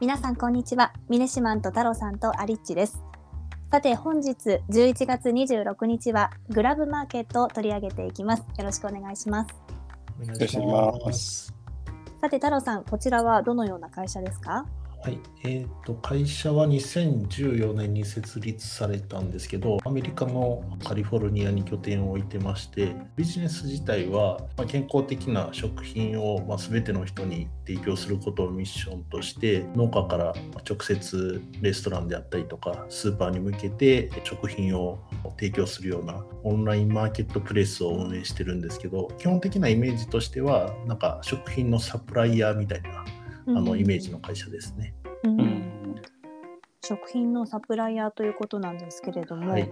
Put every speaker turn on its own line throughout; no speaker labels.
皆さんこんにちは。ミネシマンと太郎さんとアリッチです。さて本日11月26日はグラブマーケットを取り上げていきます。よろしくお願いします。
お願いします。
さて太郎さんこちらはどのような会社ですか？
はい、えーと、会社は2014年に設立されたんですけど、アメリカのカリフォルニアに拠点を置いてまして、ビジネス自体はま健康的な食品をま全ての人に提供することをミッションとして、農家から直接レストランであったりとか、スーパーに向けて食品を提供するようなオンラインマーケットプレスを運営してるんですけど、基本的なイメージとしては、なんか食品のサプライヤーみたいな。あのイメージの会社ですね。うん、
食品のサプライヤーということなんですけれども、はい、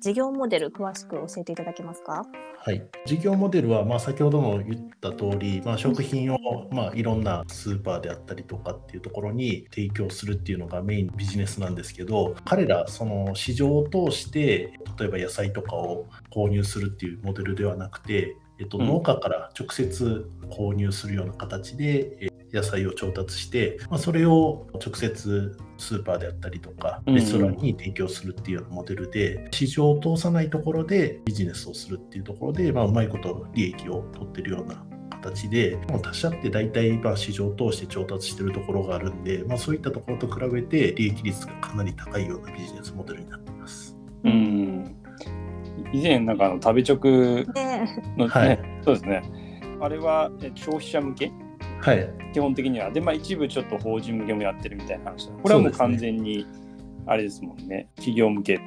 事業モデル詳しく教えていただけますか？
はい、事業モデルは、まあ、先ほども言った通り、まあ、食品を、まあ、いろんなスーパーであったりとかっていうところに提供するっていうのがメインビジネスなんですけど彼らその市場を通して例えば野菜とかを購入するっていうモデルではなくてえっと、農家から直接購入するような形で、野菜を調達して、まあ、それを直接スーパーであったりとかレストランに提供するっていうようなモデルで、市場を通さないところでビジネスをするっていうところで、まあ、うまいこと利益を取ってるような形で、もう他社って大体まあ市場を通して調達してるところがあるんで、まあ、そういったところと比べて利益率がかなり高いようなビジネスモデルになっています。
うん。以前なんかあの食べ直の、ね、はい、そうですね。あれは消費者向け？
はい、
基本的には。で、まあ、一部ちょっと法人向けもやってるみたいな話これはもう完全に、あれですもんね、ね企業向けっ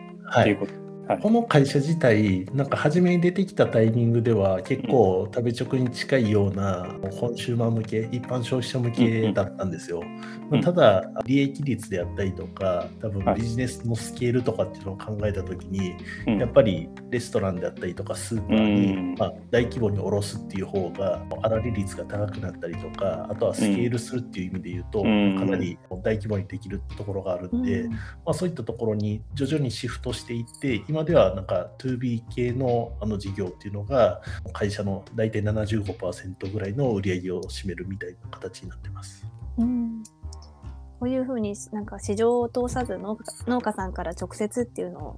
ていうこと。
はい、この会社自体なんか初めに出てきたタイミングでは結構食べ直に近いようなコンシューマー向け一般消費者向けだったんですよ、まあ、ただ利益率であったりとか多分ビジネスのスケールとかっていうのを考えた時に、やっぱりレストランであったりとかスーパーに、まあ、大規模に卸すっていう方が粗利率が高くなったりとかあとはスケールするっていう意味で言うと、かなり大規模にできるところがあるんで、まあ、そういったところに徐々にシフトしていって今ではなんか 2B 系のあの事業っていうのが会社の大体75%ぐらいの売り上げを占めるみたいな形になってます。
うんこういうふうになんか市場を通さず農家さんから直接っていうのを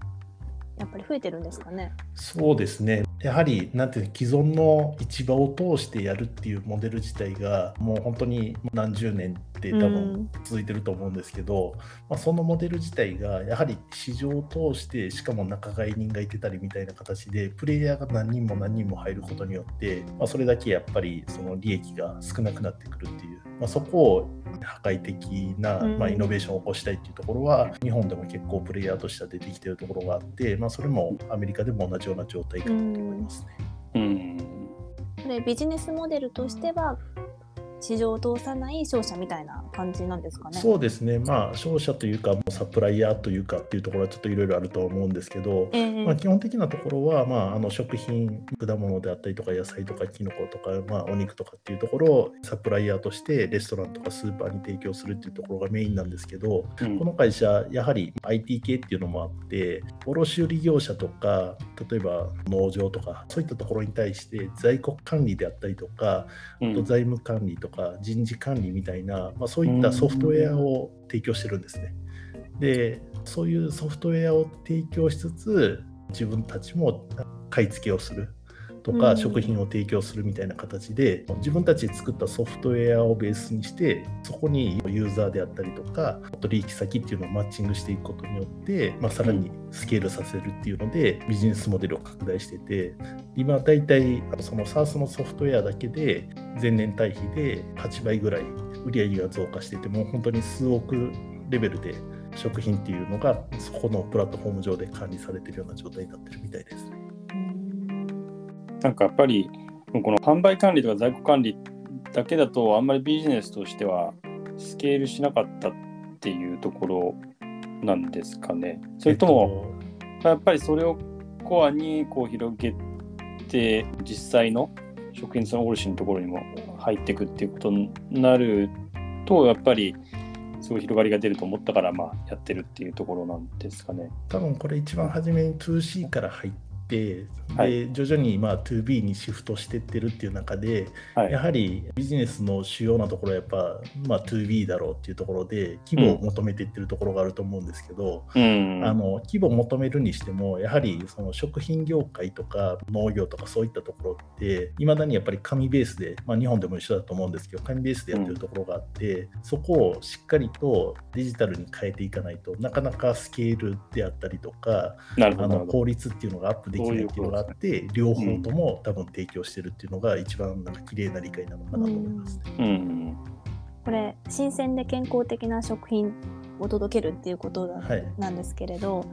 やっぱり増えてるんですかね。
そうですね。やはりなんていう既存の市場を通してやるっていうモデル自体がもう本当に何十年って多分続いてると思うんですけど、うん、まあ、そのモデル自体がやはり市場を通してしかも仲買人がいてたりみたいな形でプレイヤーが何人も何人も入ることによって、まあ、それだけやっぱりその利益が少なくなってくるっていう、まあ、そこを破壊的な、まあ、イノベーションを起こしたいっていうところは、日本でも結構プレイヤーとしては出てきてるところがあって、まあ、それもアメリカでも同じような状態かなと思いますね。うん、
でビジネスモデルとしては市場を通さない商社みたいな感じなんですかね。
そうですね、まあ、商社というか、サプライヤーというかっていうところはちょっといろいろあると思うんですけど、えー、まあ、基本的なところは、まあ、あの食品、果物であったりとか、野菜とか、きのことか、まあ、お肉とかっていうところをサプライヤーとしてレストランとかスーパーに提供するっていうところがメインなんですけど、うん、この会社、やはり IT 系っていうのもあって、卸売業者とか、例えば農場とか、そういったところに対して在庫管理であったりとか、あと財務管理とか、人事管理みたいな、まあ、そういったソフトウェアを提供してるんですね。で、そういうソフトウェアを提供しつつ、自分たちも買い付けをする。とか食品を提供するみたいな形で、うん、自分たちで作ったソフトウェアをベースにしてそこにユーザーであったりとか取引先っていうのをマッチングしていくことによって、まあ、さらにスケールさせるっていうのでビジネスモデルを拡大してて今大体その SARS のソフトウェアだけで前年対比で8倍ぐらい売り上げが増加していてもう本当に数億レベルで食品っていうのがそこのプラットフォーム上で管理されてるような状態になってるみたいですね。
なんかやっぱりこの販売管理とか在庫管理だけだとあんまりビジネスとしてはスケールしなかったっていうところなんですかね。それとも、やっぱりそれをコアにこう広げて実際の食品その卸のところにも入っていくっていうことになるとやっぱりすごい広がりが出ると思ったからまあやってるっていうところなんですかね。
多分これ一番初めに 2C から入って、はい、で徐々にまあ 2B にシフトしてってるっていう中で、はい、やはりビジネスの主要なところはやっぱ、まあ、2B だろうっていうところで規模を求めていってるところがあると思うんですけど、うん、あの規模を求めるにしてもやはりその食品業界とか農業とかそういったところっていまだにやっぱり紙ベースで、まあ、日本でも一緒だと思うんですけど紙ベースでやってるところがあって、うん、そこをしっかりとデジタルに変えていかないとなかなかスケールであったりとかあの効率っていうのがアップできないっていうのがあって両方とも多分提供してるっていうのが一番なんか綺麗な理解なのかなと思います、ね、うん、
これ新鮮で健康的な食品を届けるっていうことなんですけれど、はい、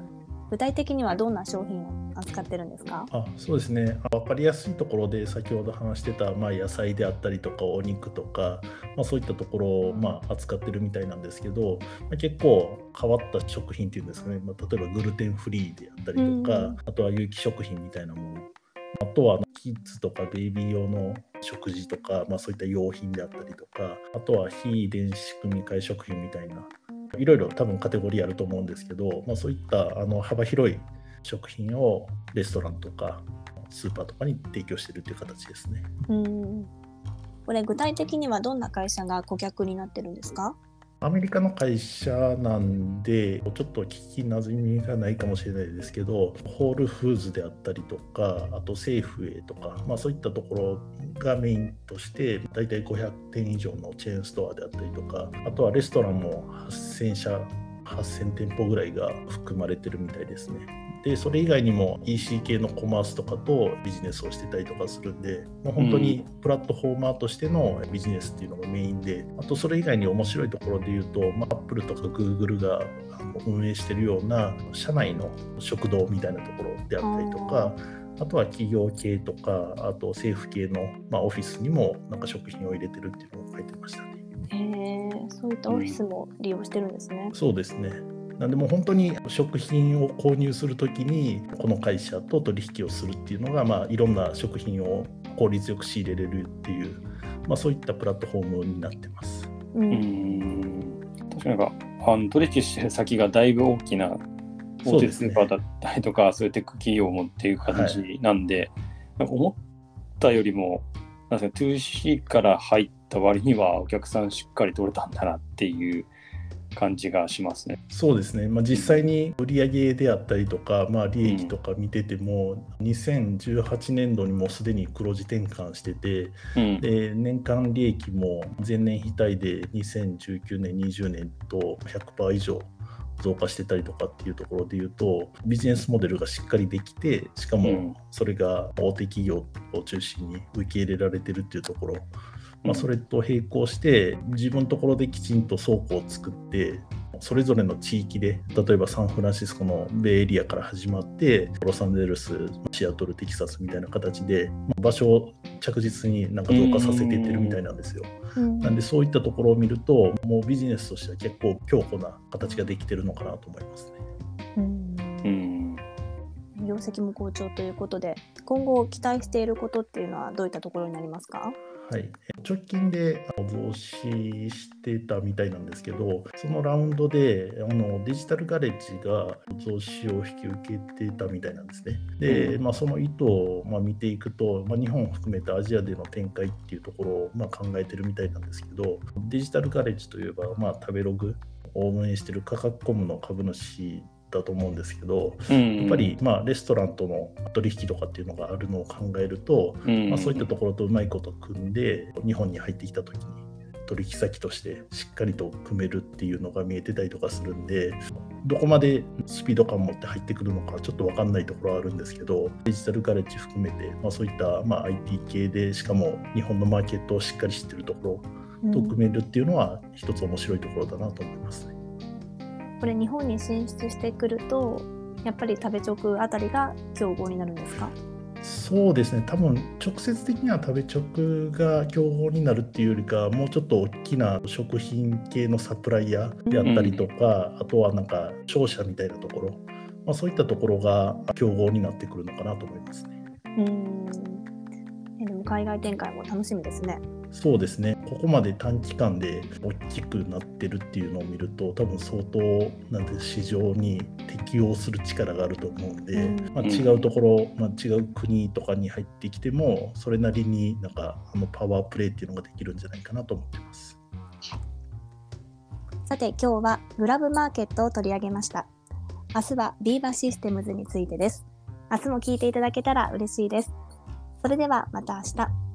具体的にはどんな商品を扱ってるんですか？
あそうですね。分かりやすいところで先ほど話してた、まあ、野菜であったりとかお肉とか、まあ、そういったところを、まあ、扱ってるみたいなんですけど、まあ、結構変わった食品っていうんですかね、まあ、例えばグルテンフリーであったりとか、うん、あとは有機食品みたいなもの。あとはキッズとかベイビー用の食事とか、まあ、そういった用品であったりとかあとは非電子組み換え食品みたいないろいろ多分カテゴリーあると思うんですけど、まあ、そういったあの幅広い食品をレストランとかスーパーとかに提供しているという形ですね。
うんこれ具体的にはどんな会社が顧客になってるんですか？
アメリカの会社なんで、ちょっと聞きなじみがないかもしれないですけど、ホールフーズであったりとか、あとセーフウェイとか、まあ、そういったところがメインとして、大体500店以上のチェーンストアであったりとか、あとはレストランも8000社、8000店舗ぐらいが含まれてるみたいですね。でそれ以外にも EC 系のコマースとかとビジネスをしてたりとかするんで、まあ、本当にプラットフォーマーとしてのビジネスっていうのがメインであとそれ以外に面白いところで言うと、まあ、Apple とか Google が運営してるような社内の食堂みたいなところであったりとかあとは企業系とかあと政府系の、まあ、オフィスにもなんか食品を入れてるっていうのを書いてましたね。
へえそういったオフィスも利用してるんですね。
うん、そうですねなんでも本当に食品を購入するときにこの会社と取引をするっていうのが、まあ、いろんな食品を効率よく仕入れれるっていう、まあ、そういったプラットフォームになってます。う
ん。確かになんかあの取引してる先がだいぶ大きな大手スーパーだったりとかそう、ね,、いうテック企業もっていう形なんで、はい、なんか思ったよりもなんか 2C から入った割にはお客さんしっかり取れたんだなっていう感じがしますね。
そうですね、まあ、実際に売上であったりとか、まあ、利益とか見てても、うん、2018年度にもすでに黒字転換してて、うん、で年間利益も前年比対で2019年、20年と100%以上増加してたりとかっていうところで言うとビジネスモデルがしっかりできてしかもそれが大手企業を中心に受け入れられてるっていうところまあ、それと並行して自分のところできちんと倉庫を作ってそれぞれの地域で例えばサンフランシスコのベイエリアから始まってロサンゼルスシアトルテキサスみたいな形で場所を着実になんか増加させていってるみたいなんですよ。なんでそういったところを見るともうビジネスとしては結構強固な形ができてるのかなと思いますね。
うん。業績も好調ということで今後期待していることっていうのはどういったところになりますか？
はい、直近で増資してたみたいなんですけど、そのラウンドであのデジタルガレッジが増資を引き受けてたみたいなんですね。で、まあ、その意図をま見ていくと、まあ、日本を含めたアジアでの展開っていうところをま考えてるみたいなんですけど、デジタルガレッジといえば、まあ、食べログを運営している価格コムの株主だと思うんですけど、うんうん、やっぱりまあレストランとの取引とかっていうのがあるのを考えると、うんうん、まあ、そういったところとうまいこと組んで日本に入ってきた時に取引先としてしっかりと組めるっていうのが見えてたりとかするんでどこまでスピード感を持って入ってくるのかちょっと分かんないところはあるんですけどデジタルガレッジ含めて、まあ、そういったまあ IT 系でしかも日本のマーケットをしっかり知ってるところと組めるっていうのは一つ面白いところだなと思いますね。
これ日本に進出してくるとやっぱり食べ直あたりが競合になるんですか？
そうですね多分直接的には食べ直が競合になるっていうよりかもうちょっと大きな食品系のサプライヤーであったりとか、うん、あとはなんか商社みたいなところ、まあ、そういったところが競合になってくるのかなと思いますね。
うんでも海外展開も楽しみですね。
そうですね、ここまで短期間で大きくなってるっていうのを見ると、多分相当なんで市場に適応する力があると思うんで、うん、まあ、違うところ、まあ、違う国とかに入ってきても、それなりになんかあのパワープレイっていうのができるんじゃないかなと思ってます。
さて今日はグラブマーケットを取り上げました。明日はビーバーシステムズについてです。明日も聞いていただけたら嬉しいです。それではまた明日。